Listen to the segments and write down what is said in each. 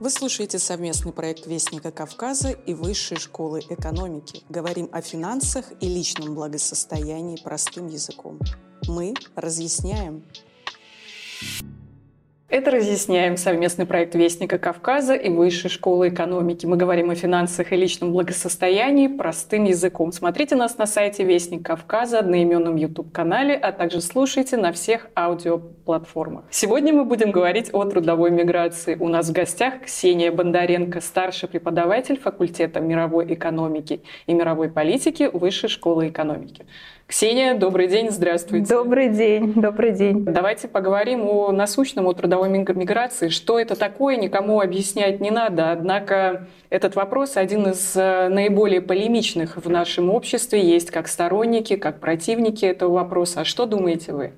Вы слушаете совместный проект Вестника Кавказа и Высшей школы экономики. Говорим о финансах и личном благосостоянии простым языком. Мы разъясняем. Это «Разъясняем» совместный проект Вестника Кавказа и Высшей школы экономики. Мы говорим о финансах и личном благосостоянии простым языком. Смотрите нас на сайте Вестник Кавказа, одноименном YouTube-канале, а также слушайте на всех аудиоплатформах. Сегодня мы будем говорить о трудовой миграции. У нас в гостях Ксения Бондаренко, старший преподаватель факультета мировой экономики и мировой политики Высшей школы экономики. Ксения, добрый день, здравствуйте. Добрый день, добрый день. Давайте поговорим о насущном, о трудовой миграции. Что это такое, никому объяснять не надо. Однако этот вопрос один из э, наиболее полемичных в нашем обществе. Есть как сторонники, как противники этого вопроса. А что думаете вы?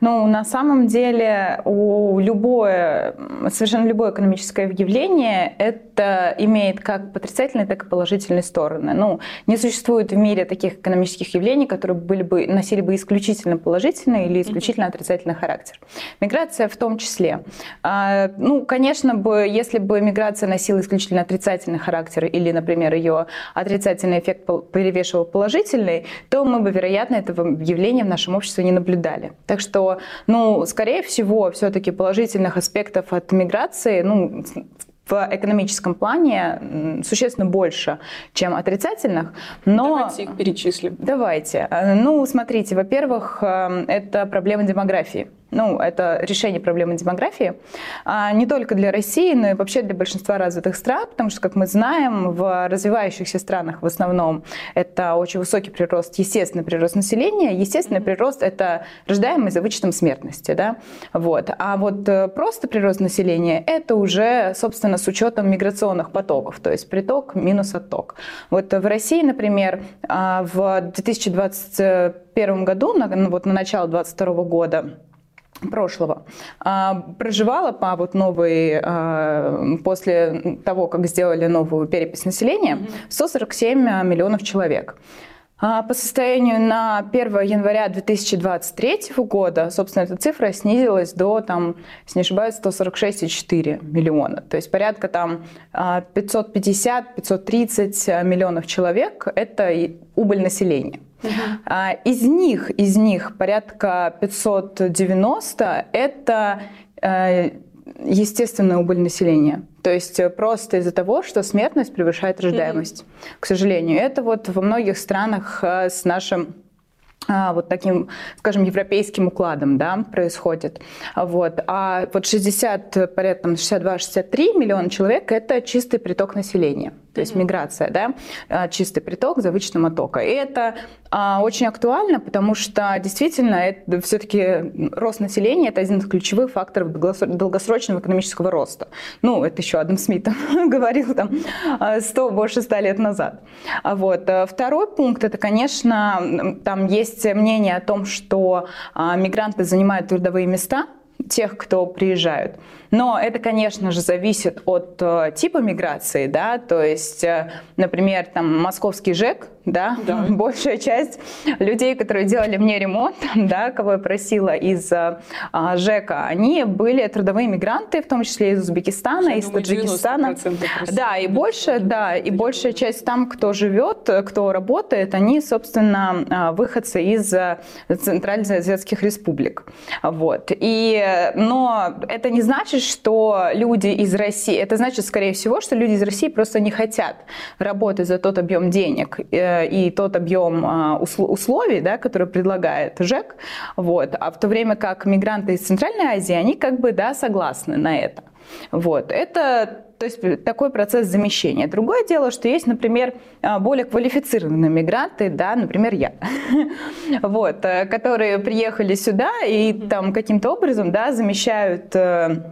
Ну, на самом деле, у любое, совершенно любое экономическое явление это имеет как отрицательные, так и положительные стороны. Ну, не существует в мире таких экономических явлений, которые были бы, носили бы исключительно положительный или исключительно отрицательный характер. Миграция в том числе. А, ну, конечно бы, если бы миграция носила исключительно отрицательный характер или, например, ее отрицательный эффект перевешивал положительный, то мы бы, вероятно, этого явления в нашем обществе не наблюдали. Так что ну, скорее всего, все-таки положительных аспектов от миграции, ну, в экономическом плане существенно больше, чем отрицательных. Но... Давайте их перечислим. Давайте. Ну, смотрите, во-первых, э, это проблема демографии ну, это решение проблемы демографии, а не только для России, но и вообще для большинства развитых стран, потому что, как мы знаем, в развивающихся странах в основном это очень высокий прирост, естественный прирост населения. Естественный прирост – это рождаемый за вычетом смертности. Да? Вот. А вот э, просто прирост населения – это уже, собственно, с учетом миграционных потоков, то есть приток минус отток. Вот в России, например, а, в 2021 году, на, вот на начало 2022 года, прошлого. А, проживала по вот новой, а, после того, как сделали новую перепись населения, 147 миллионов человек. А, по состоянию на 1 января 2023 года, собственно, эта цифра снизилась до, там, если не ошибаюсь, 146,4 миллиона. То есть порядка там 550-530 миллионов человек – это убыль населения. Uh-huh. Из них, из них порядка 590 это э, естественная убыль населения. То есть э, просто из-за того, что смертность превышает рождаемость. Mm-hmm. К сожалению, это вот во многих странах э, с нашим вот таким, скажем, европейским укладом да, происходит. Вот. А вот 60, порядка 62-63 миллиона человек – это чистый приток населения, то есть миграция, да, а, чистый приток за вычетом оттока. И это а, очень актуально, потому что действительно это все-таки рост населения – это один из ключевых факторов долгосрочного экономического роста. Ну, это еще Адам Смит говорил там 100, больше 100 лет назад. Вот. Второй пункт – это, конечно, там есть есть мнение о том, что а, мигранты занимают трудовые места тех, кто приезжают. Но это, конечно же, зависит от э, типа миграции, да, то есть, э, например, там московский ЖЭК, да, да. большая часть людей, которые делали мне ремонт, да, кого я просила из э, ЖЭКа, они были трудовые мигранты, в том числе из Узбекистана, я из думаю, Таджикистана. Да, и больше, да, и большая часть там, кто живет, кто работает, они, собственно, выходцы из центральноазиатских республик. Вот. И, но это не значит, что люди из России, это значит, скорее всего, что люди из России просто не хотят работать за тот объем денег э, и тот объем а, условий, да, который предлагает ЖЭК. Вот. А в то время как мигранты из Центральной Азии, они как бы да, согласны на это. Вот. Это то есть такой процесс замещения. Другое дело, что есть, например, а, более квалифицированные мигранты, да, например, я, вот, э, которые приехали сюда и там каким-то образом да, замещают э,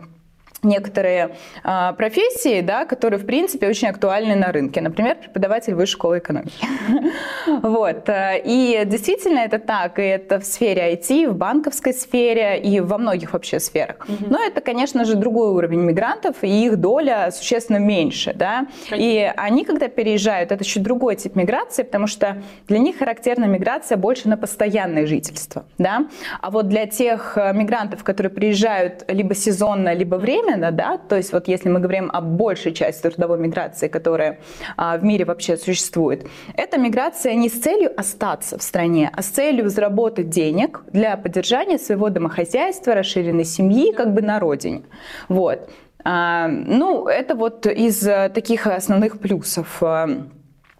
некоторые э, профессии, да, которые, в принципе, очень актуальны на рынке. Например, преподаватель высшей школы экономики. Вот. Э, и действительно это так. И это в сфере IT, в банковской сфере и во многих вообще сферах. Но это, конечно же, другой уровень мигрантов, и их доля существенно меньше. Да? И они, когда переезжают, это чуть другой тип миграции, потому что для них характерна миграция больше на постоянное жительство. Да? А вот для тех э, мигрантов, которые приезжают либо сезонно, либо время, временно, да, то есть вот если мы говорим о большей части трудовой миграции, которая а, в мире вообще существует, это миграция не с целью остаться в стране, а с целью заработать денег для поддержания своего домохозяйства, расширенной семьи как бы на родине. Вот. А, ну, это вот из таких основных плюсов а,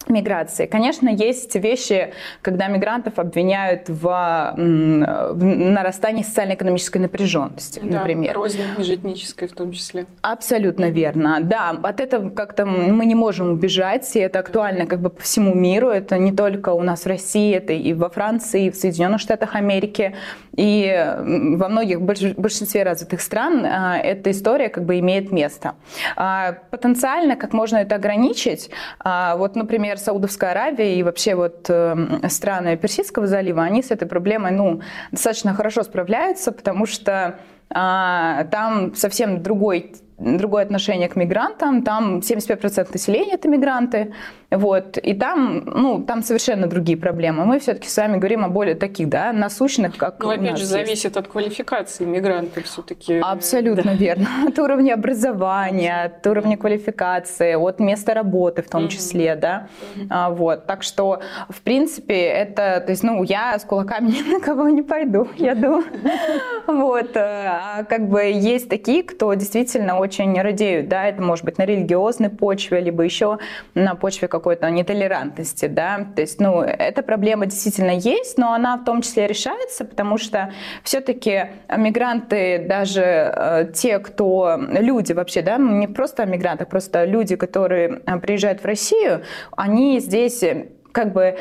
миграции. Конечно, есть вещи, когда мигрантов обвиняют в, в нарастании социально-экономической напряженности, да, например. рознь межэтнической в том числе. Абсолютно верно. Да, от этого как-то мы не можем убежать, и это актуально как бы по всему миру. Это не только у нас в России, это и во Франции, и в Соединенных Штатах Америки, и во многих большинстве развитых стран а, эта история как бы имеет место. А, потенциально, как можно это ограничить? А, вот, например, например, Саудовская Аравия и вообще вот эм, страны Персидского залива, они с этой проблемой ну, достаточно хорошо справляются, потому что а, там совсем другой другое отношение к мигрантам. Там 75% населения это мигранты. Вот. И там, ну, там совершенно другие проблемы. Мы все-таки с вами говорим о более таких, да, насущных, как Ну, опять же, есть. зависит от квалификации мигранта все-таки. Абсолютно да. верно. От уровня образования, от уровня квалификации, от места работы в том числе, да. А, вот. Так что, в принципе, это, то есть, ну, я с кулаками ни на кого не пойду, я думаю. Вот. А как бы есть такие, кто действительно очень радеют, да, это может быть на религиозной почве, либо еще на почве какой-то нетолерантности, да, то есть, ну, эта проблема действительно есть, но она в том числе решается, потому что все-таки мигранты, даже э, те, кто, люди вообще, да, ну, не просто мигранты, просто люди, которые э, приезжают в Россию, они здесь э, как бы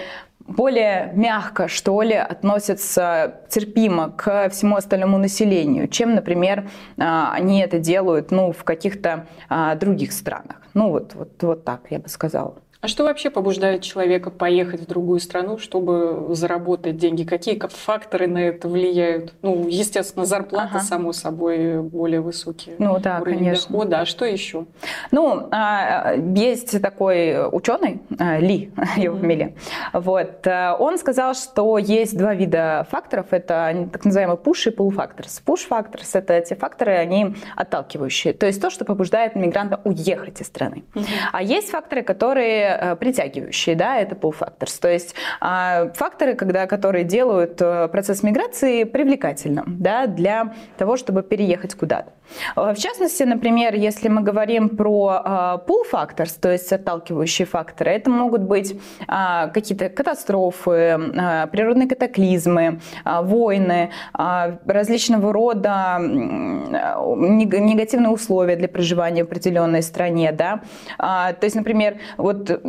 более мягко, что ли, относятся терпимо к всему остальному населению, чем, например, а, они это делают ну, в каких-то а, других странах. Ну вот, вот, вот так я бы сказала. А что вообще побуждает человека поехать в другую страну, чтобы заработать деньги? Какие факторы на это влияют? Ну, естественно, зарплата, ага. само собой, более высокие. Ну да, конечно. дохода. А что еще? Ну, а, есть такой ученый, а, Ли, его фамилия. Вот. Он сказал, что есть два вида факторов. Это так называемый push и pull factors. Push factors – это те факторы, они отталкивающие. То есть то, что побуждает мигранта уехать из страны. А есть факторы, которые Э, притягивающие, да, это pull factors. То есть а, факторы, когда, которые делают э, процесс миграции привлекательным, да, для того, чтобы переехать куда-то. Э, в частности, например, если мы говорим про pull factors, то есть отталкивающие факторы, это могут быть а, какие-то катастрофы, а, природные катаклизмы, войны, различного рода негативные условия для проживания в определенной стране, да. То есть, например, вот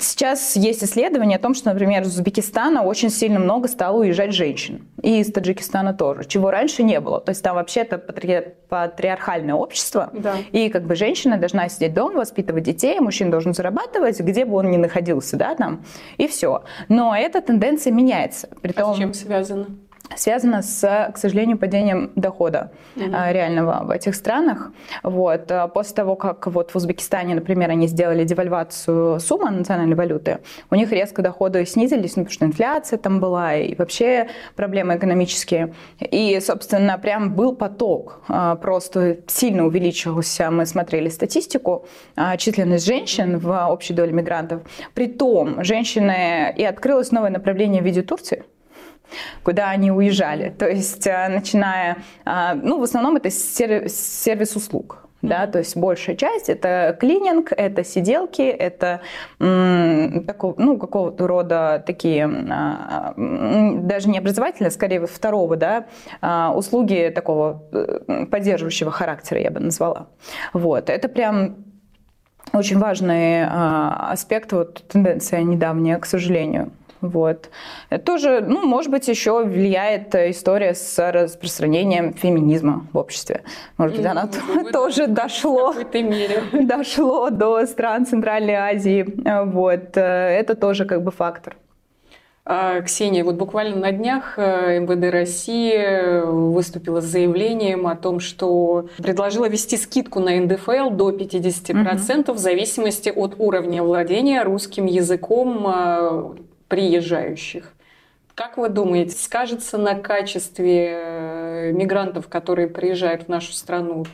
сейчас есть исследования о том, что, например, из Узбекистана очень сильно много стало уезжать женщин. И из Таджикистана тоже, чего раньше не было. То есть там вообще это патри... патриархальное общество. Да. И как бы женщина должна сидеть дома, воспитывать детей, мужчина должен зарабатывать, где бы он ни находился, да, там, и все. Но эта тенденция меняется. Притом... А с чем связано? Связано с, к сожалению, падением дохода mm-hmm. реального в этих странах. Вот. А после того, как вот в Узбекистане, например, они сделали девальвацию суммы национальной валюты, у них резко доходы снизились, ну, потому что инфляция там была и вообще проблемы экономические. И, собственно, прям был поток, а, просто сильно увеличился. Мы смотрели статистику, численность женщин в общей доле мигрантов. Притом, женщины, и открылось новое направление в виде Турции – куда они уезжали. То есть, э, начиная, э, ну, в основном это сервис услуг. Да, то есть большая часть это клининг, это сиделки, это такого, ну, какого-то рода такие, а, даже не образовательные, скорее второго, да, а, услуги такого э, поддерживающего характера, я бы назвала. Вот, это прям очень важный а, аспект, вот тенденция недавняя, к сожалению. Вот. Тоже, ну, может быть, еще влияет история с распространением феминизма в обществе. Может быть, она тоже дошло, дошло до стран Центральной Азии. Вот. Это тоже как бы фактор. А, Ксения, вот буквально на днях э, МВД России выступила с заявлением о том, что предложила ввести скидку на НДФЛ до 50% угу. в зависимости от уровня владения русским языком э, приезжающих. Как вы думаете, скажется на качестве э, мигрантов, которые приезжают в нашу страну?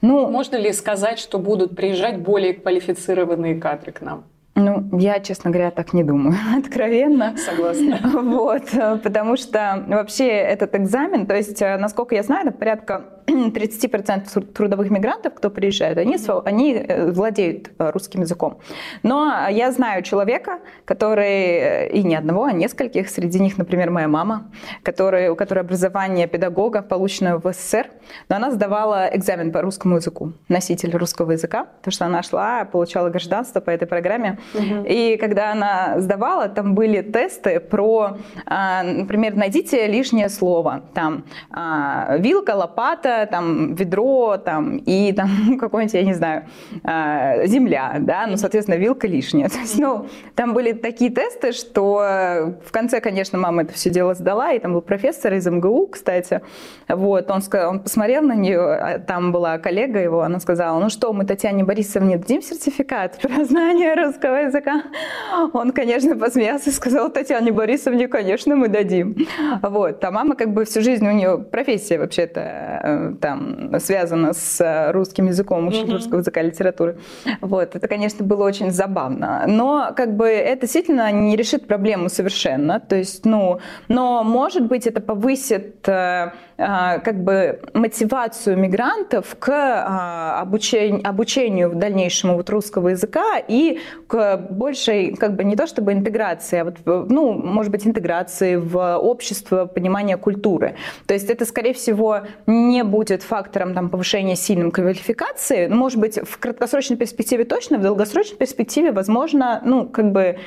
Ну, Можно ли сказать, что будут приезжать более квалифицированные кадры к нам? Ну, я, честно говоря, так не думаю, откровенно. Согласна. Вот, потому что вообще этот экзамен, то есть, э, насколько я знаю, это порядка 30% трудовых мигрантов, кто приезжает, они, они э, владеют э, русским языком. Но я знаю человека, который, и не одного, а нескольких, среди них, например, моя мама, который, у которой образование педагога, полученное в СССР, но она сдавала экзамен по русскому языку, носитель русского языка, потому что она шла, получала гражданство по этой программе, и когда она сдавала, там были тесты про, а, например, найдите лишнее слово. Там а, вилка, лопата, там ведро, там и там какой-нибудь, я не знаю, а, земля, да, ну, соответственно, вилка лишняя. То есть, ну, там были такие тесты, что в конце, конечно, мама это все дело сдала, и там был профессор из МГУ, кстати, вот, он, сказал, он посмотрел на нее, там была коллега его, она сказала, ну что, мы Татьяне Борисовне дадим сертификат про знание русского русского языка. Он, конечно, посмеялся и сказал Татьяне Борисовне, конечно, мы дадим. Вот. А мама как бы всю жизнь, у нее профессия вообще-то э, там связана с русским языком, учитель mm-hmm. русского языка литературы. Вот. Это, конечно, было очень забавно. Но как бы это действительно не решит проблему совершенно. То есть, ну, но может быть это повысит э, э, как бы мотивацию мигрантов к обучению, обучению в дальнейшем вот русского языка и к большей, как бы не то чтобы интеграции, а вот, ну, может быть, интеграции в общество, понимание культуры. То есть это, скорее всего, не будет фактором там, повышения сильной квалификации. Может быть, в краткосрочной перспективе точно, в долгосрочной перспективе, возможно, ну, как бы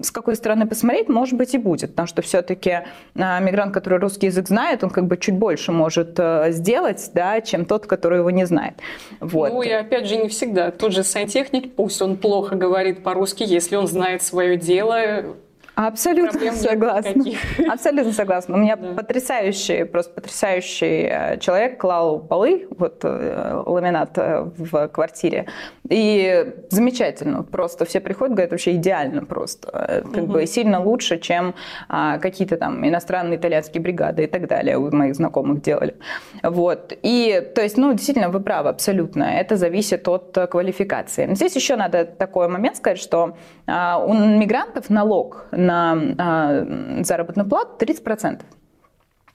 с какой стороны посмотреть, может быть и будет, потому что все-таки а, мигрант, который русский язык знает, он как бы чуть больше может э, сделать, да, чем тот, который его не знает. Вот. Ну и опять же не всегда. Тот же сантехник, пусть он плохо говорит по-русски, если он знает свое дело, Абсолютно согласна. Абсолютно согласна. У меня да. потрясающий, просто потрясающий э, человек клал полы, вот э, ламинат в квартире. И замечательно. Просто все приходят, говорят, вообще идеально просто. Как угу. бы сильно лучше, чем а, какие-то там иностранные итальянские бригады и так далее у моих знакомых делали. Вот. И, то есть, ну, действительно, вы правы, абсолютно. Это зависит от квалификации. Здесь еще надо такой момент сказать, что а, у мигрантов налог на а, заработную плату 30%.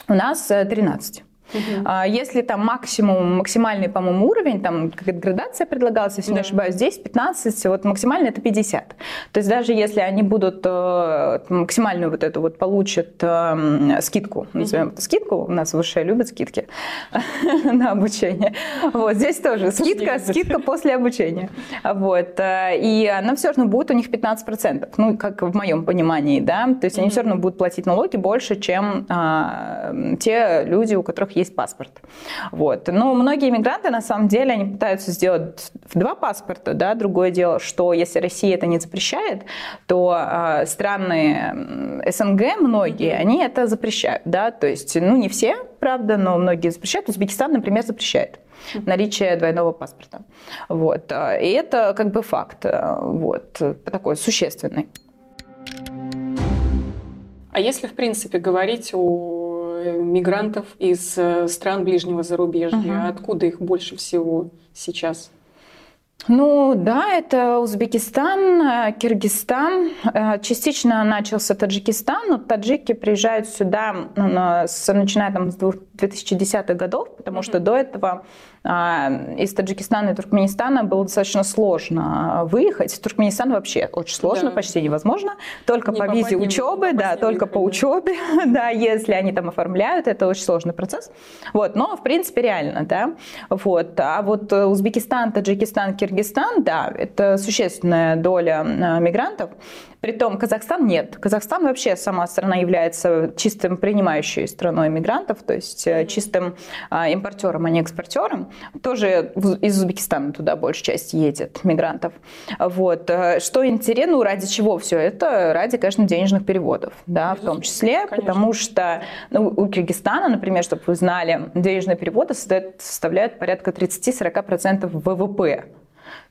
У нас 13%. Угу. Если там максимум, максимальный, по-моему, уровень, там какая-то градация предлагалась, если да. не ошибаюсь, здесь 15, вот максимально это 50. То есть даже если они будут э, максимальную вот эту вот получат э, скидку, назовем угу. это скидку, у нас выше любят скидки на обучение. Вот здесь тоже скидка, скидка после обучения. Вот. Э, и она все равно будет у них 15%, ну, как в моем понимании, да, то есть они все равно будут платить налоги больше, чем а, те люди, у которых есть есть паспорт. Вот. Но многие иммигранты, на самом деле, они пытаются сделать два паспорта. Да? Другое дело, что если Россия это не запрещает, то э, страны СНГ, многие, они это запрещают. Да? То есть, ну, не все, правда, но многие запрещают. Узбекистан, например, запрещает наличие двойного паспорта. Вот. И это как бы факт вот, такой существенный. А если, в принципе, говорить о мигрантов из э, стран ближнего зарубежья? Угу. Откуда их больше всего сейчас? Ну да, это Узбекистан, э, Киргизстан, э, частично начался Таджикистан, но таджики приезжают сюда, ну, начиная там с 2010-х годов, потому mm-hmm. что до этого из Таджикистана и Туркменистана было достаточно сложно выехать. В Туркменистан вообще очень сложно, да. почти невозможно. Только не по визе учебы, да, только по учебе, да, если они там оформляют, это очень сложный процесс. Вот, но в принципе реально, да. Вот. А вот Узбекистан, Таджикистан, Киргизстан да, это существенная доля мигрантов. Притом Казахстан нет. Казахстан вообще сама страна является чистым принимающей страной мигрантов, то есть mm-hmm. чистым а, импортером, а не экспортером. Тоже из Узбекистана туда большая часть едет мигрантов. Вот. Э, что интересно, ну, ради чего все это? Ради, конечно, денежных переводов, да, в том числе, конечно. потому что ну, у Киргизстана, например, чтобы вы знали, денежные переводы составляют порядка 30-40% ВВП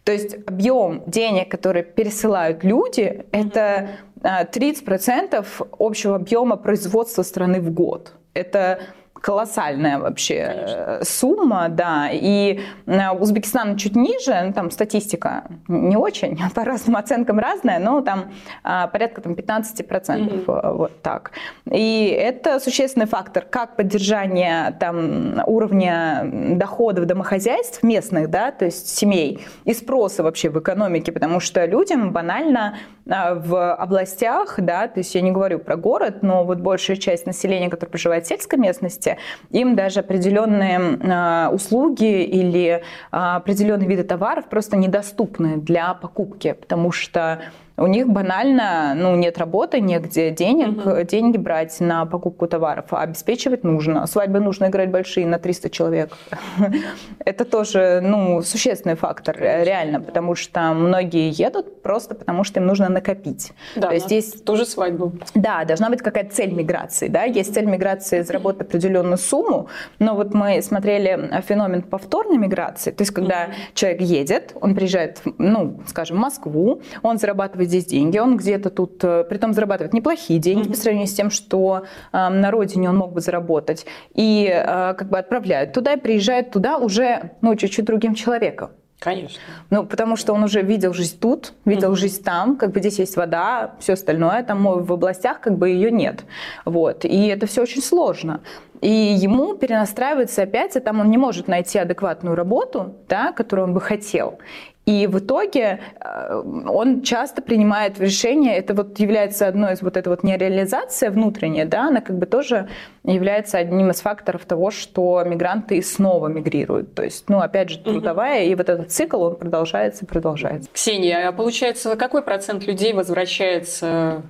то есть объем денег, которые пересылают люди, это 30% а, общего объема производства страны в год. Это колоссальная вообще Конечно. Э, сумма, да, и э, Узбекистан чуть ниже, ну, там статистика не очень, по разным оценкам разная, но там а, порядка там, 15%, mm-hmm. вот так. И это существенный фактор, как поддержание там уровня доходов домохозяйств местных, да, то есть семей, и спроса вообще в экономике, потому что людям банально а, в областях, да, то есть я не говорю про город, но вот большая часть населения, которое проживает в сельской местности, им даже определенные а, услуги или а, определенные виды товаров просто недоступны для покупки, потому что у них банально ну, нет работы, негде денег, угу. деньги брать на покупку товаров, а обеспечивать нужно. Свадьбы нужно играть большие на 300 человек. Это тоже ну, существенный фактор, реально, потому что многие едут просто потому, что им нужно накопить. Да, То есть здесь тоже свадьбу. Да, должна быть какая-то цель миграции. Да? Есть цель миграции заработать определенную сумму, но вот мы смотрели феномен повторной миграции, то есть когда человек едет, он приезжает, ну, скажем, в Москву, он зарабатывает здесь деньги, он где-то тут, э, при том зарабатывает неплохие деньги mm-hmm. по сравнению с тем, что э, на родине он мог бы заработать, и э, как бы отправляют туда и приезжает туда уже, ну, чуть-чуть другим человеком. Конечно. Ну, потому что он уже видел жизнь тут, видел mm-hmm. жизнь там, как бы здесь есть вода, все остальное, там в областях как бы ее нет. Вот. И это все очень сложно. И ему перенастраивается опять, и там он не может найти адекватную работу, да, которую он бы хотел. И в итоге э, он часто принимает решение, это вот является одной из вот этой вот нереализация внутренняя, да, она как бы тоже является одним из факторов того, что мигранты снова мигрируют. То есть, ну, опять же, трудовая, и вот этот цикл, он продолжается и продолжается. Ксения, а получается, какой процент людей возвращается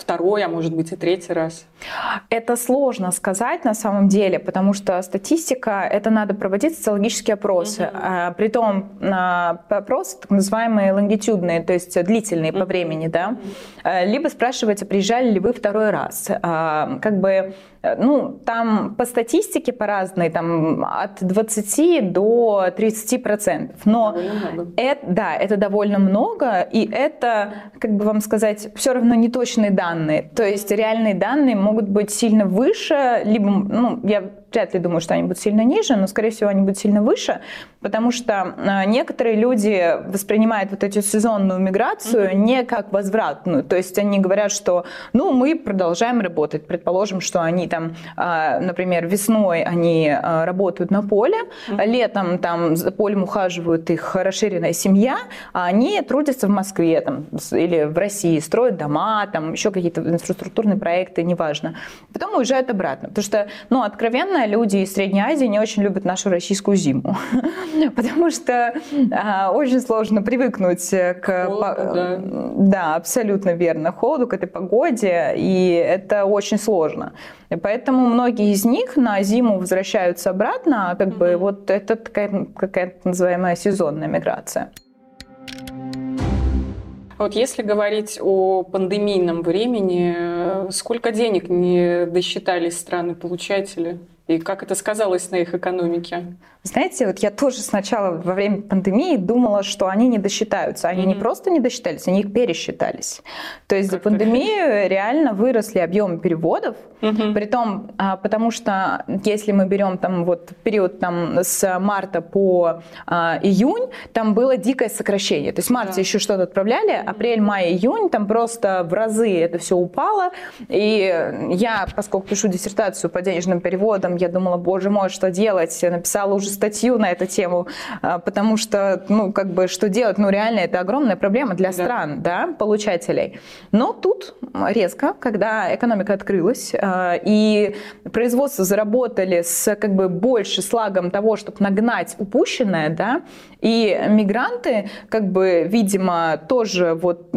второй, а может быть и третий раз? Это сложно сказать на самом деле, потому что статистика, это надо проводить социологические опросы. Угу. А, притом а, опросы так называемые лонгитюдные, то есть длительные угу. по времени, да. А, либо спрашивается, приезжали ли вы второй раз. А, как бы ну, там по статистике по разной, там от 20 до 30 процентов. Но это, да, это довольно много, и это, как бы вам сказать, все равно не точные данные. То есть реальные данные могут быть сильно выше, либо, ну, я вряд ли думаю, что они будут сильно ниже, но, скорее всего, они будут сильно выше, потому что а, некоторые люди воспринимают вот эту сезонную миграцию mm-hmm. не как возвратную. То есть они говорят, что, ну, мы продолжаем работать. Предположим, что они там, а, например, весной они а, работают на поле, mm-hmm. летом там за полем ухаживают их расширенная семья, а они трудятся в Москве там, или в России, строят дома, там еще какие-то инфраструктурные проекты, неважно. Потом уезжают обратно. Потому что, ну, откровенно, люди из Средней Азии не очень любят нашу российскую зиму, потому что а, очень сложно привыкнуть к... Холоду, да. да, абсолютно верно, холоду, к этой погоде, и это очень сложно. И поэтому многие из них на зиму возвращаются обратно, а как mm-hmm. бы вот это такая какая-то называемая сезонная миграция. Вот если говорить о пандемийном времени, сколько денег не досчитались страны-получатели? И как это сказалось на их экономике? Знаете, вот я тоже сначала во время пандемии думала, что они не досчитаются. Они mm-hmm. не просто не досчитались, они их пересчитались. То есть как за пандемию реально выросли объемы переводов. Mm-hmm. Притом, а, потому что если мы берем там вот период там с марта по а, июнь, там было дикое сокращение. То есть в марте yeah. еще что-то отправляли, апрель, май, июнь, там просто в разы это все упало. И я, поскольку пишу диссертацию по денежным переводам, я думала, боже мой, что делать? Я написала уже статью на эту тему, а, потому что, ну, как бы, что делать? Ну, реально, это огромная проблема для стран, да, да получателей. Но тут резко, когда экономика открылась, а, и производство заработали с, как бы, больше слагом того, чтобы нагнать упущенное, да, и мигранты, как бы, видимо, тоже вот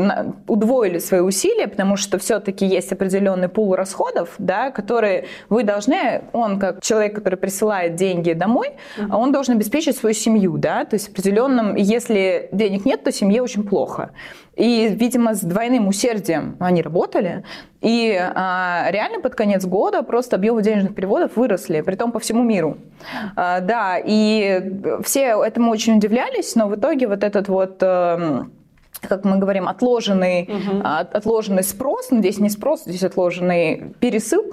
удвоили свои усилия, потому что все-таки есть определенный пул расходов, да, которые вы должны, он как человек, который присылает деньги домой, mm-hmm. он должен обеспечить свою семью, да, то есть определенным, если денег нет, то семье очень плохо. И, видимо, с двойным усердием они работали. И а, реально под конец года просто объемы денежных переводов выросли, при том по всему миру. А, да, и все этому очень удивлялись, но в итоге вот этот вот... А, как мы говорим, отложенный, угу. отложенный спрос, ну, здесь не спрос, здесь отложенный пересыл,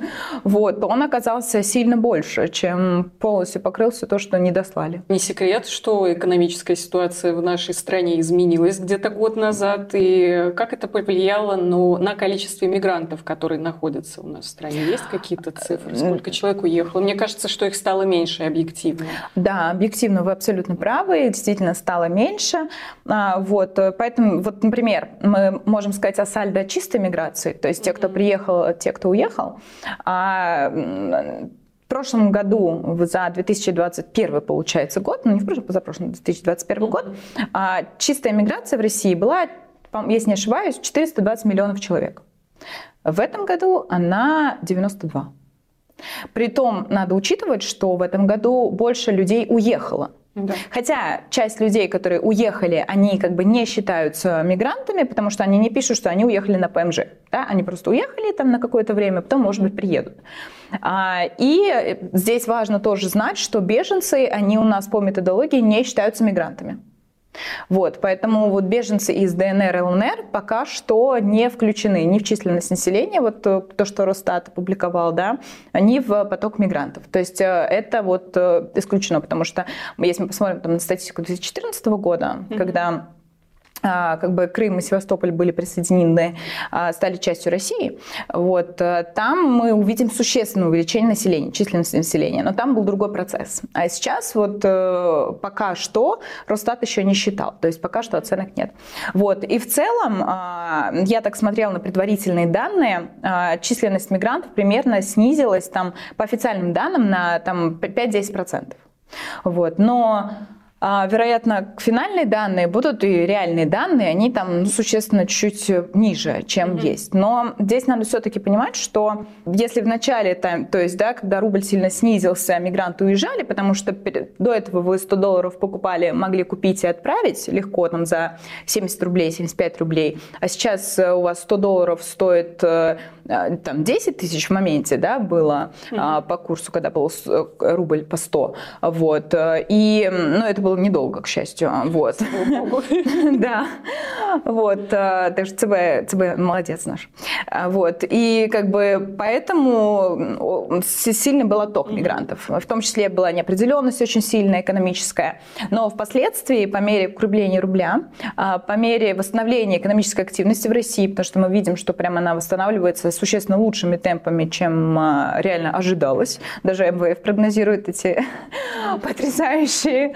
вот, он оказался сильно больше, чем полностью покрылся то, что не дослали. Не секрет, что экономическая ситуация в нашей стране изменилась где-то год назад, и как это повлияло ну, на количество иммигрантов, которые находятся у нас в стране? Есть какие-то цифры? Сколько человек уехало? Мне кажется, что их стало меньше объективно. Да, объективно вы абсолютно правы, действительно стало меньше. А, вот, поэтому, вот, например, мы можем сказать о сальдо чистой миграции, то есть те, кто приехал, те, кто уехал. А в прошлом году, за 2021, получается, год, ну не в прошлом, позапрошлом, 2021 год, а чистая миграция в России была, если не ошибаюсь, 420 миллионов человек. В этом году она 92. Притом надо учитывать, что в этом году больше людей уехало. Да. Хотя часть людей, которые уехали, они как бы не считаются мигрантами, потому что они не пишут, что они уехали на ПМЖ. Да? Они просто уехали там на какое-то время, потом, может быть, приедут. А, и здесь важно тоже знать, что беженцы, они у нас по методологии не считаются мигрантами. Вот, поэтому вот беженцы из ДНР и ЛНР пока что не включены ни в численность населения, вот то, что Росстат опубликовал, да, ни в поток мигрантов. То есть э, это вот э, исключено, потому что если мы посмотрим там, на статистику 2014 года, mm-hmm. когда как бы Крым и Севастополь были присоединены, а, стали частью России, вот, э, там мы увидим существенное увеличение населения, численности населения, но там был другой процесс. А сейчас вот э, пока что Росстат еще не считал, то есть пока что оценок нет. Вот, и в целом, а, я так смотрела на предварительные данные, численность мигрантов примерно снизилась там по официальным данным на там 5-10%. Вот, но а, вероятно, финальные данные будут и реальные данные, они там ну, существенно чуть ниже, чем mm-hmm. есть. Но здесь надо все-таки понимать, что если в начале, там, то есть, да, когда рубль сильно снизился, мигранты уезжали, потому что до этого вы 100 долларов покупали, могли купить и отправить легко там за 70 рублей, 75 рублей, а сейчас э, у вас 100 долларов стоит э, э, там 10 тысяч в моменте, да, было mm-hmm. по курсу, когда был рубль по 100, вот, и, ну, это было недолго, к счастью. Вот. Да. Вот. Э, так что ЦБ, ЦБ молодец наш. Э, вот. И как бы поэтому сильный был отток мигрантов. В том числе была неопределенность очень сильная экономическая. Но впоследствии, по мере укрепления рубля, э, по мере восстановления экономической активности в России, потому что мы видим, что прямо она восстанавливается существенно лучшими темпами, чем реально ожидалось. Даже МВФ прогнозирует эти потрясающие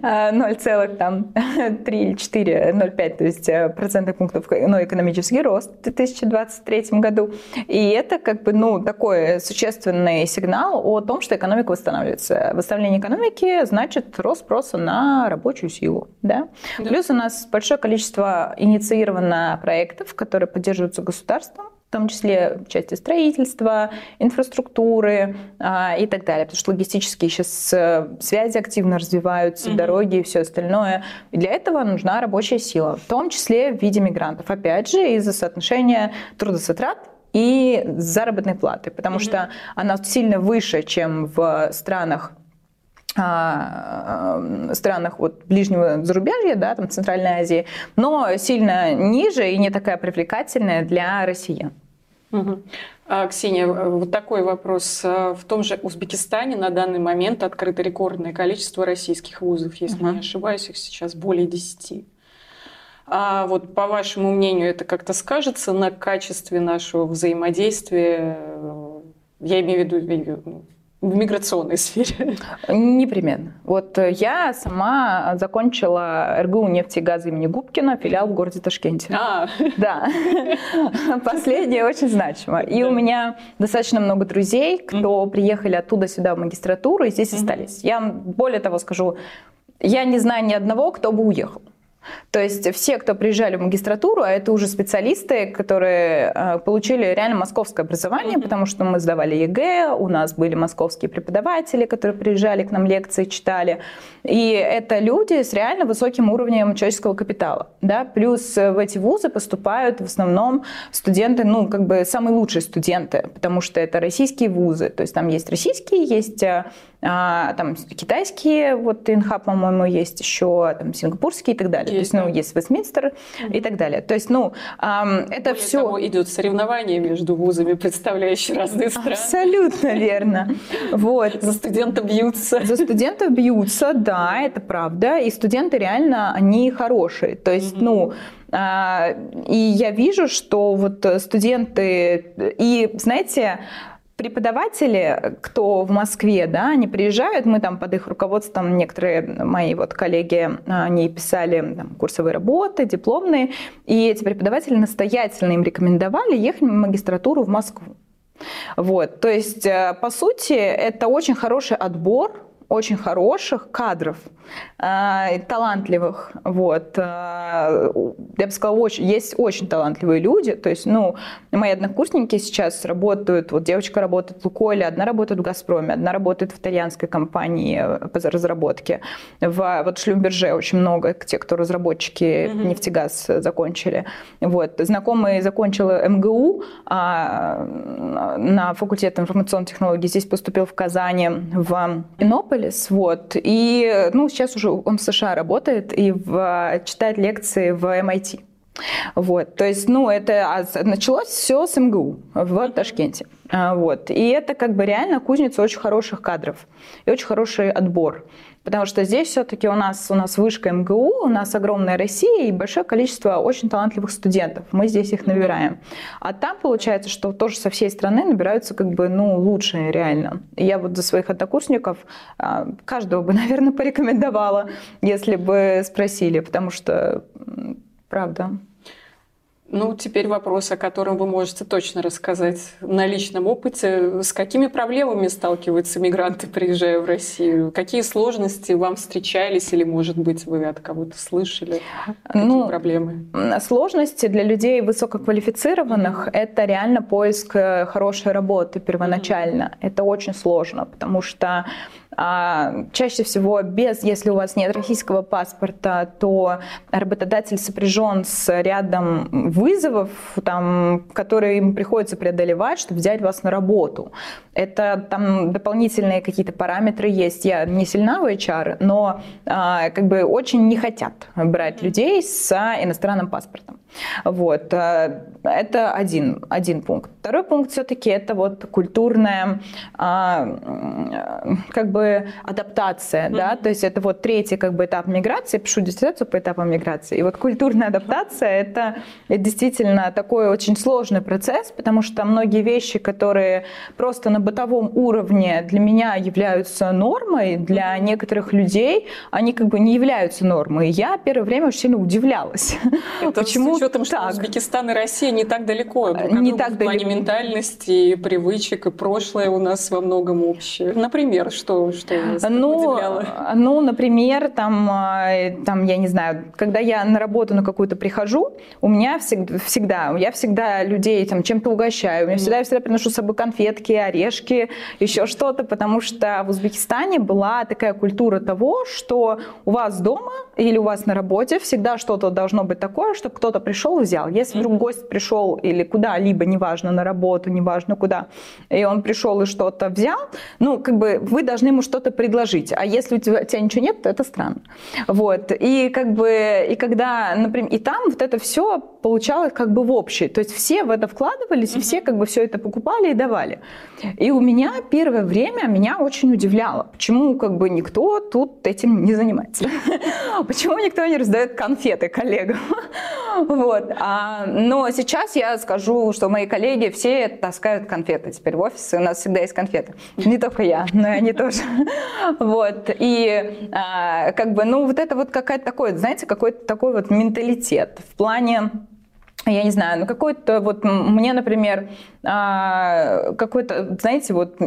0,3 или 4, 0,5, то есть э, процентных пунктов ну, экономический рост в 2023 году. И это как бы ну, такой существенный сигнал о том, что экономика восстанавливается. Восстановление экономики значит рост спроса на рабочую силу. Да? Да. Плюс у нас большое количество инициировано проектов, которые поддерживаются государством в том числе в части строительства, инфраструктуры а, и так далее, потому что логистические сейчас э, связи активно развиваются, mm-hmm. дороги и все остальное. И для этого нужна рабочая сила, в том числе в виде мигрантов. Опять же, из-за соотношения трудозатрат и заработной платы, потому mm-hmm. что она сильно выше, чем в странах странах вот ближнего зарубежья, да, там Центральной Азии, но сильно ниже и не такая привлекательная для россиян. Угу. А, Ксения, вот такой вопрос. А, в том же Узбекистане на данный момент открыто рекордное количество российских вузов, если угу. не ошибаюсь, их сейчас более 10. А вот по вашему мнению, это как-то скажется на качестве нашего взаимодействия? Я имею в виду в миграционной сфере? Непременно. Вот э, я сама закончила РГУ нефти и газа имени Губкина, филиал в городе Ташкенте. А. Да. Последнее очень значимо. И у меня достаточно много друзей, кто приехали оттуда сюда в магистратуру и здесь остались. Я более того скажу, я не знаю ни одного, кто бы уехал. То есть все, кто приезжали в магистратуру, а это уже специалисты, которые э, получили реально московское образование, mm-hmm. потому что мы сдавали ЕГЭ, у нас были московские преподаватели, которые приезжали к нам лекции, читали. И это люди с реально высоким уровнем человеческого капитала. Да? Плюс в эти вузы поступают в основном студенты, ну, как бы самые лучшие студенты, потому что это российские вузы. То есть там есть российские, есть э, а, там китайские, вот Инха, по-моему, есть еще, там сингапурские и так далее. Есть, То есть, ну, есть Вестминстер и так далее. То есть, ну, это Более все... Того, идет соревнование между вузами, представляющие разные страны. Абсолютно верно. Вот. За студентов бьются. За студентов бьются, да, это правда. И студенты реально, они хорошие. То есть, mm-hmm. ну, а, и я вижу, что вот студенты, и знаете, преподаватели, кто в Москве, да, они приезжают, мы там под их руководством, некоторые мои вот коллеги, они писали там, курсовые работы, дипломные, и эти преподаватели настоятельно им рекомендовали ехать в магистратуру в Москву. Вот, то есть, э, по сути, это очень хороший отбор очень хороших кадров, э, талантливых. Вот. Э, я бы сказала, очень, есть очень талантливые люди. То есть, ну, мои однокурсники сейчас работают, вот девочка работает в Лукойле, одна работает в Газпроме, одна работает в итальянской компании по разработке. В вот Шлюмберже очень много, те, кто разработчики mm-hmm. нефтегаз закончили. Вот. Знакомый закончил МГУ а, на факультет информационных технологий, здесь поступил в Казани, в Иннополь, Миннеаполис, вот, и, ну, сейчас уже он в США работает и в, читает лекции в MIT. Вот, то есть, ну, это а началось все с МГУ в Ташкенте. А, вот, и это как бы реально кузница очень хороших кадров и очень хороший отбор. Потому что здесь все-таки у нас, у нас вышка МГУ, у нас огромная Россия и большое количество очень талантливых студентов. Мы здесь их набираем. А там получается, что тоже со всей страны набираются как бы, ну, лучшие реально. Я вот за своих однокурсников а, каждого бы, наверное, порекомендовала, если бы спросили, потому что правда. Ну, теперь вопрос, о котором вы можете точно рассказать на личном опыте. С какими проблемами сталкиваются мигранты, приезжая в Россию? Какие сложности вам встречались или, может быть, вы от кого-то слышали? Какие ну, проблемы? Сложности для людей высококвалифицированных mm-hmm. – это реально поиск э, хорошей работы первоначально. Mm-hmm. Это очень сложно, потому что чаще всего без, если у вас нет российского паспорта, то работодатель сопряжен с рядом вызовов, там, которые им приходится преодолевать, чтобы взять вас на работу. Это там дополнительные какие-то параметры есть. Я не сильна в HR, но а, как бы очень не хотят брать людей с иностранным паспортом. Вот. Э, это один, один пункт. Второй пункт все-таки это вот культурная а, как бы адаптация, mm-hmm. да, то есть это вот третий как бы этап миграции, пишу диссертацию по этапам миграции. И вот культурная адаптация это, это действительно такой очень сложный процесс, потому что многие вещи, которые просто на бытовом уровне для меня являются нормой, для некоторых людей они как бы не являются нормой. И я первое время очень сильно удивлялась. Это Почему учетом, что так? Узбекистан и Россия не так далеко друг не так в плане далеко. ментальности, привычек и прошлое у нас во многом общее. Например, что, что вас ну, удивляло? Ну, например, там, а, там, я не знаю, когда я на работу на какую-то прихожу, у меня всегда, всегда я всегда людей там чем-то угощаю, меня всегда, я всегда приношу с собой конфетки, орешки, еще что-то, потому что в Узбекистане была такая культура того, что у вас дома или у вас на работе всегда что-то должно быть такое, чтобы кто-то пришел взял. Если вдруг гость пришел или куда-либо, неважно, на работу, неважно куда, и он пришел и что-то взял, ну, как бы вы должны ему что-то предложить. А если у тебя, у тебя ничего нет, то это странно. Вот. И как бы, и когда, например, и там вот это все получалось как бы в общее. То есть все в это вкладывались, и все как бы все это покупали и давали. И у меня первое время меня очень удивляло, почему как бы никто тут этим не занимается. Почему никто не раздает конфеты коллегам? Вот. А, но сейчас я скажу, что мои коллеги все таскают конфеты теперь в офис. У нас всегда есть конфеты. Не только я, но и они тоже. Вот. И а, как бы, ну, вот это вот какая-то такой, знаете, какой-то такой вот менталитет в плане я не знаю, ну какой-то вот мне, например, а, какой-то, знаете, вот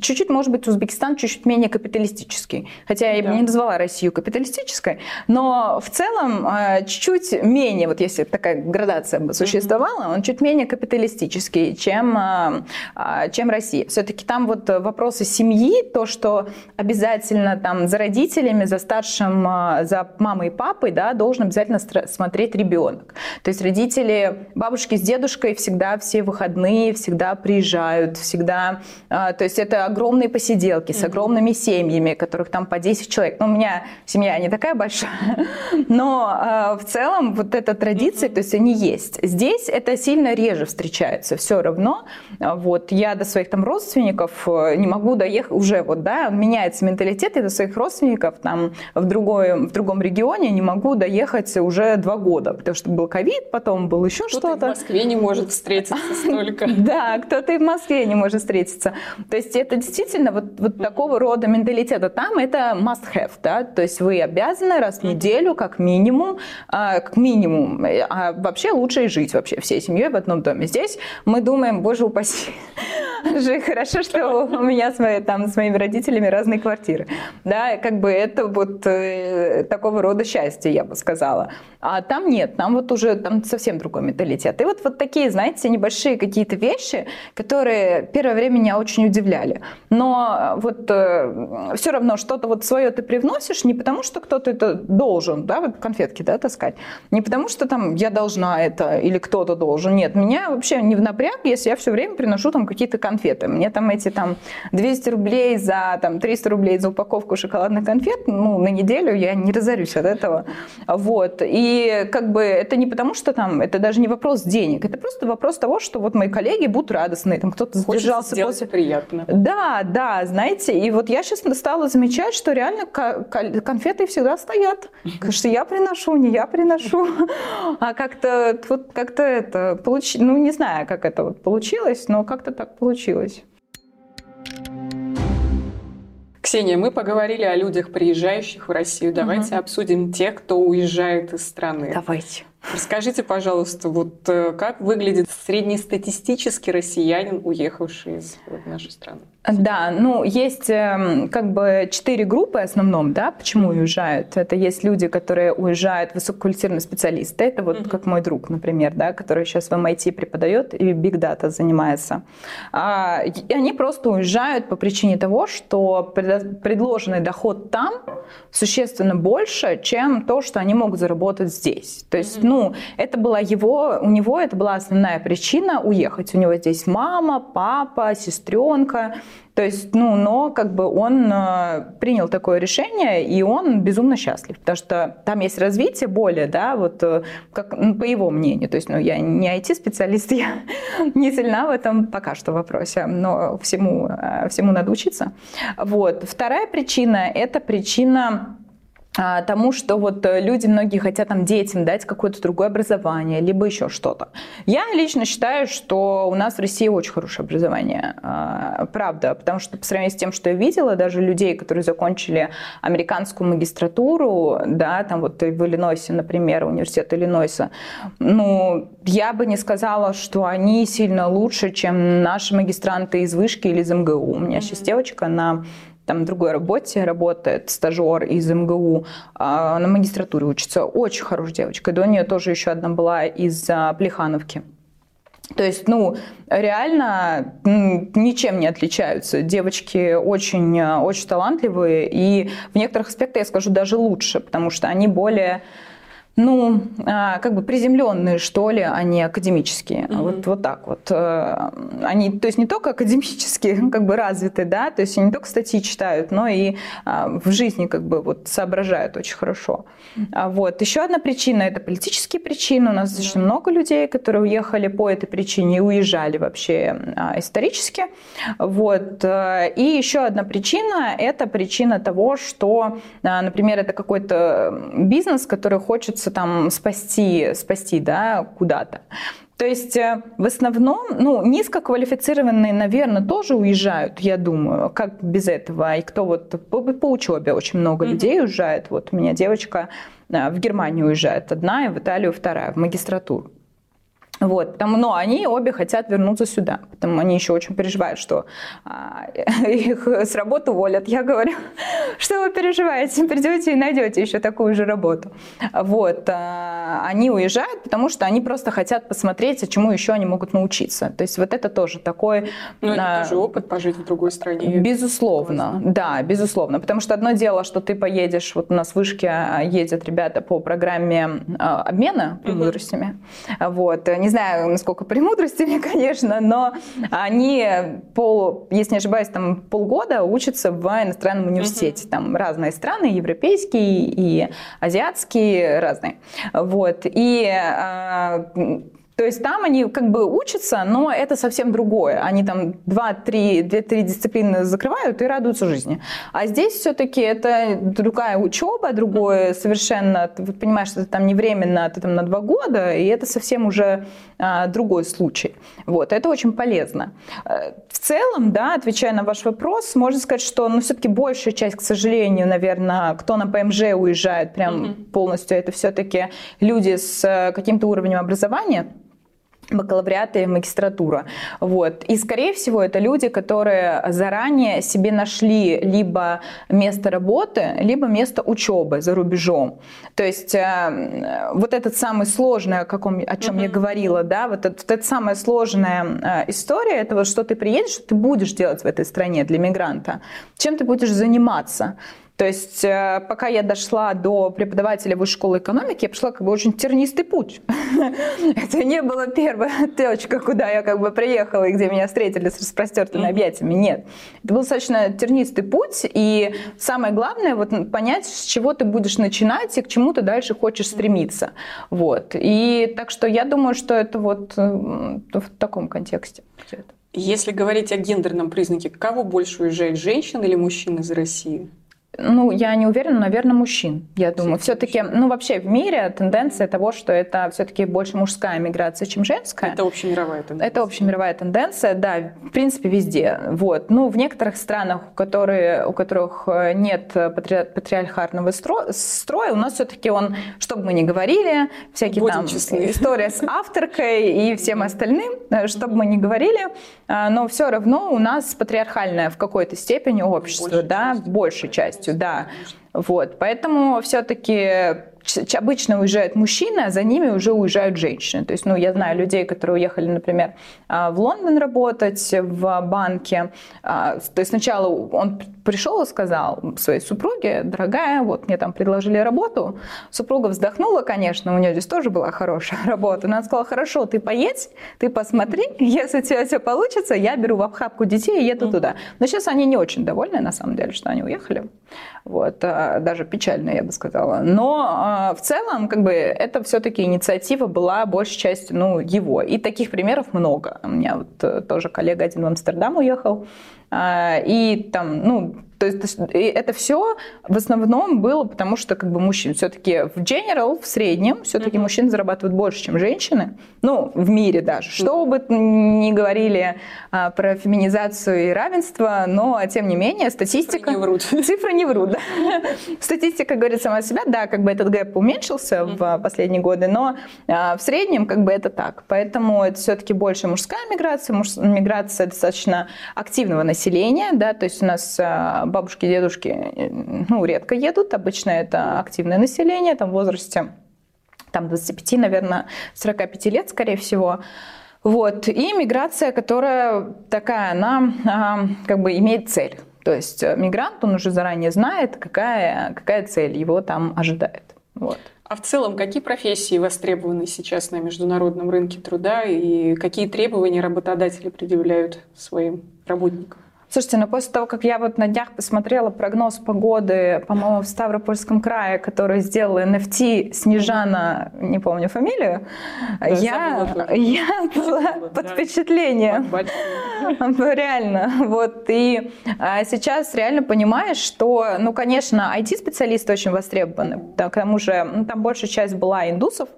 чуть-чуть, может быть, Узбекистан чуть-чуть менее капиталистический. Хотя я бы не назвала Россию капиталистической, но в целом а, чуть-чуть менее, вот если такая градация бы существовала, он чуть менее капиталистический, чем, а, чем Россия. Все-таки там вот вопросы семьи, то, что обязательно там за родителями, за старшим, за мамой и папой, да, должен обязательно смотреть ребенок. То есть родители, бабушки с дедушкой всегда все выходные, всегда приезжают, всегда... А, то есть это огромные посиделки с огромными семьями, которых там по 10 человек. Ну, у меня семья не такая большая, но а, в целом вот эта традиция, то есть они есть. Здесь это сильно реже встречается все равно. А, вот я до своих там родственников э, не могу доехать уже, вот, да, меняется менталитет, я до своих родственников там в, другой, в другом регионе не могу доехать уже два года, потому что был ковид, потом был еще что-то. в Москве не может встретиться столько. Да, кто-то и в Москве не может встретиться. То есть это действительно вот, вот такого рода менталитета. Там это must have, да, то есть вы обязаны раз в неделю как минимум, а, как минимум, а вообще лучше и жить вообще всей семьей в одном доме. Здесь мы думаем, боже упаси, же хорошо, что у меня с, моей, там, с моими родителями разные квартиры. Да, как бы это вот э, такого рода счастье, я бы сказала. А там нет, там вот уже там совсем другой менталитет. И вот, вот такие, знаете, небольшие какие-то вещи, которые первое время меня очень удивляли. Но вот э, все равно что-то вот свое ты привносишь не потому, что кто-то это должен, да, вот конфетки, да, таскать. Не потому, что там я должна это или кто-то должен. Нет, меня вообще не в напряг, если я все время приношу там какие-то конфеты. Мне там эти там 200 рублей за там 300 рублей за упаковку шоколадных конфет, ну, на неделю я не разорюсь от этого. Вот. И как бы это не потому, что там, это даже не вопрос денег, это просто вопрос того, что вот мои коллеги будут радостны, там кто-то задержался после... приятно. Да, да, знаете, и вот я сейчас стала замечать, что реально конфеты всегда стоят, что я приношу, не я приношу, а как-то вот как-то это получилось, ну не знаю, как это вот получилось, но как-то так получилось. Ксения, мы поговорили о людях, приезжающих в Россию. Давайте угу. обсудим тех, кто уезжает из страны. Давайте. Расскажите, пожалуйста, вот э, как выглядит среднестатистический россиянин, уехавший из нашей страны? Да, ну есть эм, как бы четыре группы основном, да, почему уезжают. Это есть люди, которые уезжают, высококвалифицированные специалисты. Это вот mm-hmm. как мой друг, например, да, который сейчас в MIT преподает и Big Data занимается. А, и они просто уезжают по причине того, что предложенный доход там существенно больше, чем то, что они могут заработать здесь. То есть, mm-hmm. ну, это была его, у него это была основная причина уехать. У него здесь мама, папа, сестренка. То есть, ну, но как бы он э, принял такое решение, и он безумно счастлив, потому что там есть развитие более, да, вот э, как, ну, по его мнению. То есть, ну, я не IT-специалист, я не сильна в этом пока что вопросе, но всему, э, всему надо учиться. Вот. Вторая причина – это причина тому, что вот э, люди многие хотят там детям дать какое-то другое образование, либо еще что-то. Я лично считаю, что у нас в России очень хорошее образование, а, правда, потому что по сравнению с тем, что я видела, даже людей, которые закончили американскую магистратуру, да, там вот в Иллинойсе, например, университет Иллинойса, ну, я бы не сказала, что они сильно лучше, чем наши магистранты из вышки или из МГУ. У меня mm-hmm. сейчас девочка, она там, в другой работе работает стажер из МГУ, а, на магистратуре учится. Очень хорошая девочка. До нее тоже еще одна была из а, Плехановки. То есть, ну, реально ничем не отличаются. Девочки очень, а, очень талантливые, и в некоторых аспектах, я скажу, даже лучше, потому что они более ну, а, как бы приземленные, что ли, а не академические. Mm-hmm. Вот, вот так вот. Э, они, то есть не только академически как бы развиты, да, то есть они не только статьи читают, но и а, в жизни как бы вот соображают очень хорошо. Mm-hmm. Вот. Еще одна причина – это политические причины. У нас достаточно mm-hmm. много людей, которые уехали по этой причине и уезжали вообще исторически. Вот. Э, и еще одна причина – это причина того, что, например, это какой-то бизнес, который хочется хочется там спасти, спасти, да, куда-то. То есть э, в основном, ну, низкоквалифицированные, наверное, тоже уезжают, я думаю, как без этого. И кто вот по, по учебе очень много mm-hmm. людей уезжает. Вот у меня девочка э, в Германию уезжает одна, и в Италию вторая, в магистратуру. Вот, потому, но они обе хотят вернуться сюда, потому они еще очень переживают, что а, их с работы уволят. Я говорю, что вы переживаете, придете и найдете еще такую же работу. Вот, а, они уезжают, потому что они просто хотят посмотреть, а чему еще они могут научиться. То есть вот это тоже такой... Ну, это а, тоже опыт пожить в другой стране. Безусловно, Классно. да, безусловно. Потому что одно дело, что ты поедешь, вот у нас в Вышке ездят ребята по программе а, обмена. Угу. Вот, не знаю, насколько премудростями, конечно, но они, пол, если не ошибаюсь, там полгода учатся в иностранном университете. Угу. Там разные страны, европейские и азиатские, разные. Вот. И а, то есть там они как бы учатся, но это совсем другое. Они там 2-3 дисциплины закрывают и радуются жизни. А здесь все-таки это другая учеба, другое совершенно, ты понимаешь, что это там не временно, ты там на два года, и это совсем уже а, другой случай. Вот, это очень полезно. Э, в целом, да, отвечая на ваш вопрос, можно сказать, что ну, все-таки большая часть, к сожалению, наверное, кто на ПМЖ уезжает прям mm-hmm. полностью, это все-таки люди с э, каким-то уровнем образования, бакалавриата и магистратура. Вот. И, скорее всего, это люди, которые заранее себе нашли либо место работы, либо место учебы за рубежом. То есть э, вот этот самый сложный, о, каком, о чем mm-hmm. я говорила, да, вот, это, вот эта самая сложная э, история, это вот что ты приедешь, что ты будешь делать в этой стране для мигранта, чем ты будешь заниматься. То есть э, пока я дошла до преподавателя высшей школы экономики, я пошла как бы очень тернистый путь. Это не была первая точка, куда я как бы приехала и где меня встретили с распростертыми объятиями. Нет. Это был достаточно тернистый путь. И самое главное вот понять, с чего ты будешь начинать и к чему ты дальше хочешь стремиться. Вот. И так что я думаю, что это вот э, в таком контексте. Если говорить о гендерном признаке, кого больше уезжает, женщин или мужчин из России? Ну, я не уверена, наверное, мужчин, я думаю. Все-таки, ну, вообще в мире тенденция того, что это все-таки больше мужская миграция, чем женская. Это общемировая тенденция. Это общемировая тенденция, да, в принципе, везде. Вот. Ну, в некоторых странах, которые, у которых э, нет патри, патриархального строя, у нас все-таки он, что бы мы ни говорили, всякие Будем там честны. история с авторкой и всем остальным, э, что бы мы ни говорили, э, но все равно у нас патриархальное в какой-то степени общество, большей да, частью. большей частью да. Вот, поэтому все-таки обычно уезжают мужчины, а за ними уже уезжают женщины. То есть, ну, я знаю людей, которые уехали, например, а, в Лондон работать в банке. А, то есть сначала он пришел и сказал своей супруге, дорогая, вот мне там предложили работу. Супруга вздохнула, конечно, у нее здесь тоже была хорошая работа. Но она сказала, хорошо, ты поедь, ты посмотри, если у тебя все получится, я беру в обхапку детей и еду mm-hmm. туда. Но сейчас они не очень довольны, на самом деле, что они уехали. Вот, а, даже печально, я бы сказала. Но в целом, как бы, это все-таки инициатива была большей частью, ну, его. И таких примеров много. У меня вот э, тоже коллега один в Амстердам уехал, а, и там, ну, то есть это все в основном было, потому что как бы мужчин все-таки в general, в среднем, все-таки mm-hmm. мужчины зарабатывают больше, чем женщины. Ну, в мире даже. Что бы ни говорили а, про феминизацию и равенство, но тем не менее статистика... Цифры не врут. Цифры не врут, да. Статистика говорит сама себя, да, как бы этот гэп уменьшился mm-hmm. в последние годы, но а, в среднем как бы это так. Поэтому это все-таки больше мужская миграция, муж... миграция достаточно активного населения, да, то есть у нас а, бабушки, дедушки э, ну, редко едут. Обычно это активное население, там в возрасте там, 25, наверное, 45 лет, скорее всего. Вот. И миграция, которая такая, она а, как бы имеет цель. То есть э, мигрант, он уже заранее знает, какая, какая цель его там ожидает. Вот. А в целом, какие профессии востребованы сейчас на международном рынке труда и какие требования работодатели предъявляют своим работникам? Слушайте, ну после того, как я вот на днях посмотрела прогноз погоды, по-моему, в Ставропольском крае, который сделал NFT Снежана, не помню фамилию, да, я, я была под да. впечатлением. Реально. Вот. И а, сейчас реально понимаешь, что, ну, конечно, IT-специалисты очень востребованы. к тому же ну, там большая часть была индусов,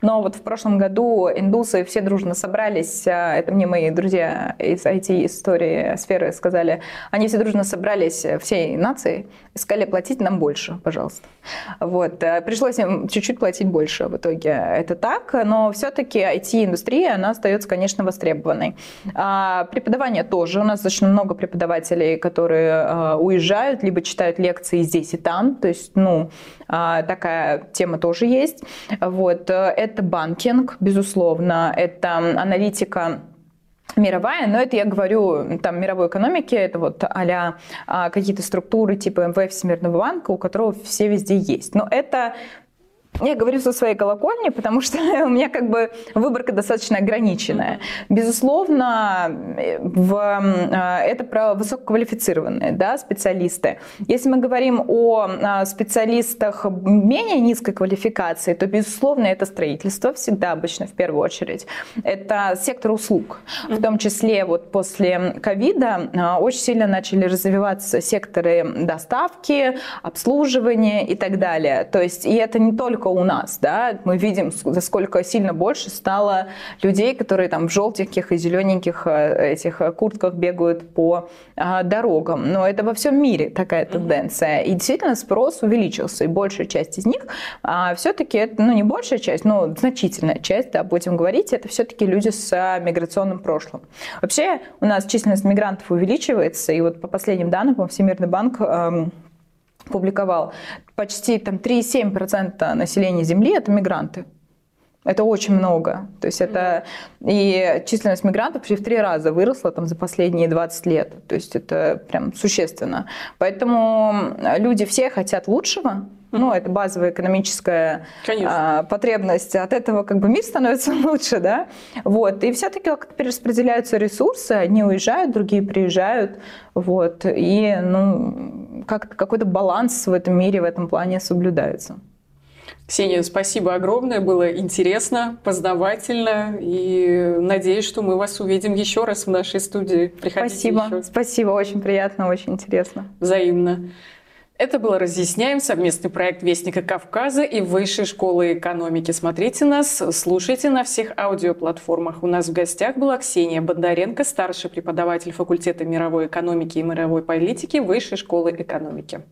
но вот в прошлом году индусы все дружно собрались, а, это мне мои друзья из IT-истории сферы сказали, они все дружно собрались всей нацией и сказали, платить нам больше, пожалуйста. Вот. Э, пришлось им чуть-чуть платить больше в итоге. Это так, но все-таки IT-индустрия, она остается, конечно, востребованной. А преподавание тоже. У нас достаточно много преподавателей, которые а, уезжают, либо читают лекции здесь и там. То есть, ну, а, такая тема тоже есть. Вот. Э, это банкинг, безусловно. Это аналитика мировая, но это я говорю там мировой экономики, это вот а какие-то структуры типа МВФ Всемирного банка, у которого все везде есть. Но это я говорю со своей колокольни, потому что у меня как бы выборка достаточно ограниченная. Безусловно, в, а, это про высококвалифицированные да, специалисты. Если мы говорим о а, специалистах менее низкой квалификации, то, безусловно, это строительство всегда обычно в первую очередь. Это сектор услуг. В том числе вот после ковида а, очень сильно начали развиваться секторы доставки, обслуживания и так далее. То есть и это не только у нас, да, мы видим, насколько сильно больше стало людей, которые там в желтеньких и зелененьких э, этих э, куртках бегают по а, дорогам. Но это во всем мире такая тенденция. И действительно спрос увеличился, и большая часть из них а, все-таки, это, ну не большая часть, но значительная часть, да, будем говорить, это все-таки люди с а, миграционным прошлым. Вообще у нас численность мигрантов увеличивается, и вот по последним данным, Всемирный банк публиковал, почти там 3,7% населения Земли это мигранты. Это очень много. То есть это и численность мигрантов почти в три раза выросла там за последние 20 лет. То есть это прям существенно. Поэтому люди все хотят лучшего, ну, это базовая экономическая а, потребность. От этого как бы мир становится лучше, да? Вот. И все-таки как-то перераспределяются ресурсы, одни уезжают, другие приезжают, вот. И, ну, как какой-то баланс в этом мире в этом плане соблюдается. Ксения, спасибо огромное, было интересно, познавательно, и надеюсь, что мы вас увидим еще раз в нашей студии. Приходите спасибо, еще. спасибо, очень приятно, очень интересно. Взаимно. Это был «Разъясняем» совместный проект Вестника Кавказа и Высшей школы экономики. Смотрите нас, слушайте на всех аудиоплатформах. У нас в гостях была Ксения Бондаренко, старший преподаватель факультета мировой экономики и мировой политики Высшей школы экономики.